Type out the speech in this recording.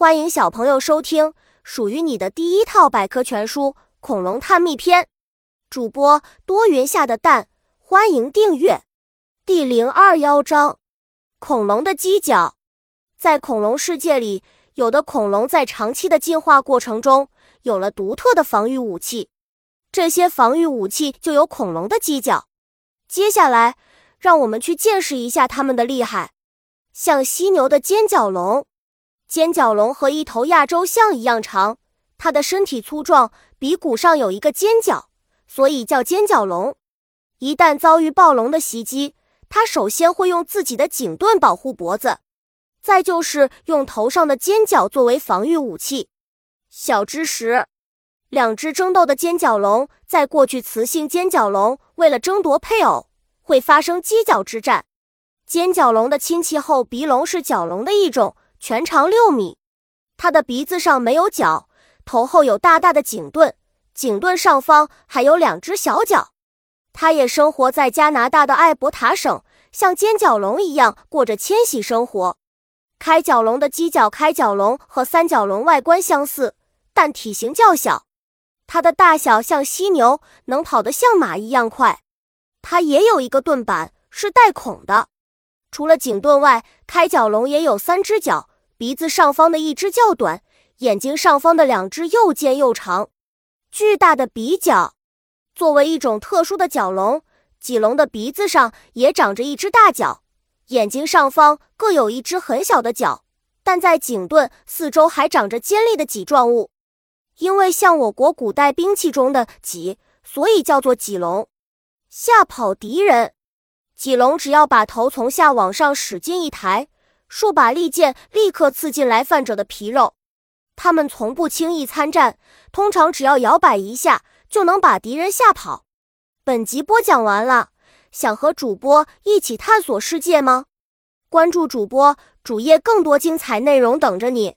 欢迎小朋友收听属于你的第一套百科全书《恐龙探秘篇》，主播多云下的蛋，欢迎订阅。第零二幺章：恐龙的犄角。在恐龙世界里，有的恐龙在长期的进化过程中有了独特的防御武器，这些防御武器就有恐龙的犄角。接下来，让我们去见识一下它们的厉害。像犀牛的尖角龙。尖角龙和一头亚洲象一样长，它的身体粗壮，鼻骨上有一个尖角，所以叫尖角龙。一旦遭遇暴龙的袭击，它首先会用自己的颈盾保护脖子，再就是用头上的尖角作为防御武器。小知识：两只争斗的尖角龙，在过去，雌性尖角龙为了争夺配偶，会发生犄角之战。尖角龙的亲戚后鼻龙是角龙的一种。全长六米，它的鼻子上没有角，头后有大大的颈盾，颈盾上方还有两只小角。它也生活在加拿大的艾伯塔省，像尖角龙一样过着迁徙生活。开角龙的犄角开角龙和三角龙外观相似，但体型较小。它的大小像犀牛，能跑得像马一样快。它也有一个盾板，是带孔的。除了颈盾外，开角龙也有三只角。鼻子上方的一只较短，眼睛上方的两只又尖又长，巨大的鼻角。作为一种特殊的角龙，脊龙的鼻子上也长着一只大角，眼睛上方各有一只很小的角，但在颈盾四周还长着尖利的脊状物。因为像我国古代兵器中的戟，所以叫做戟龙。吓跑敌人，戟龙只要把头从下往上使劲一抬。数把利剑立刻刺进来犯者的皮肉，他们从不轻易参战，通常只要摇摆一下就能把敌人吓跑。本集播讲完了，想和主播一起探索世界吗？关注主播主页，更多精彩内容等着你。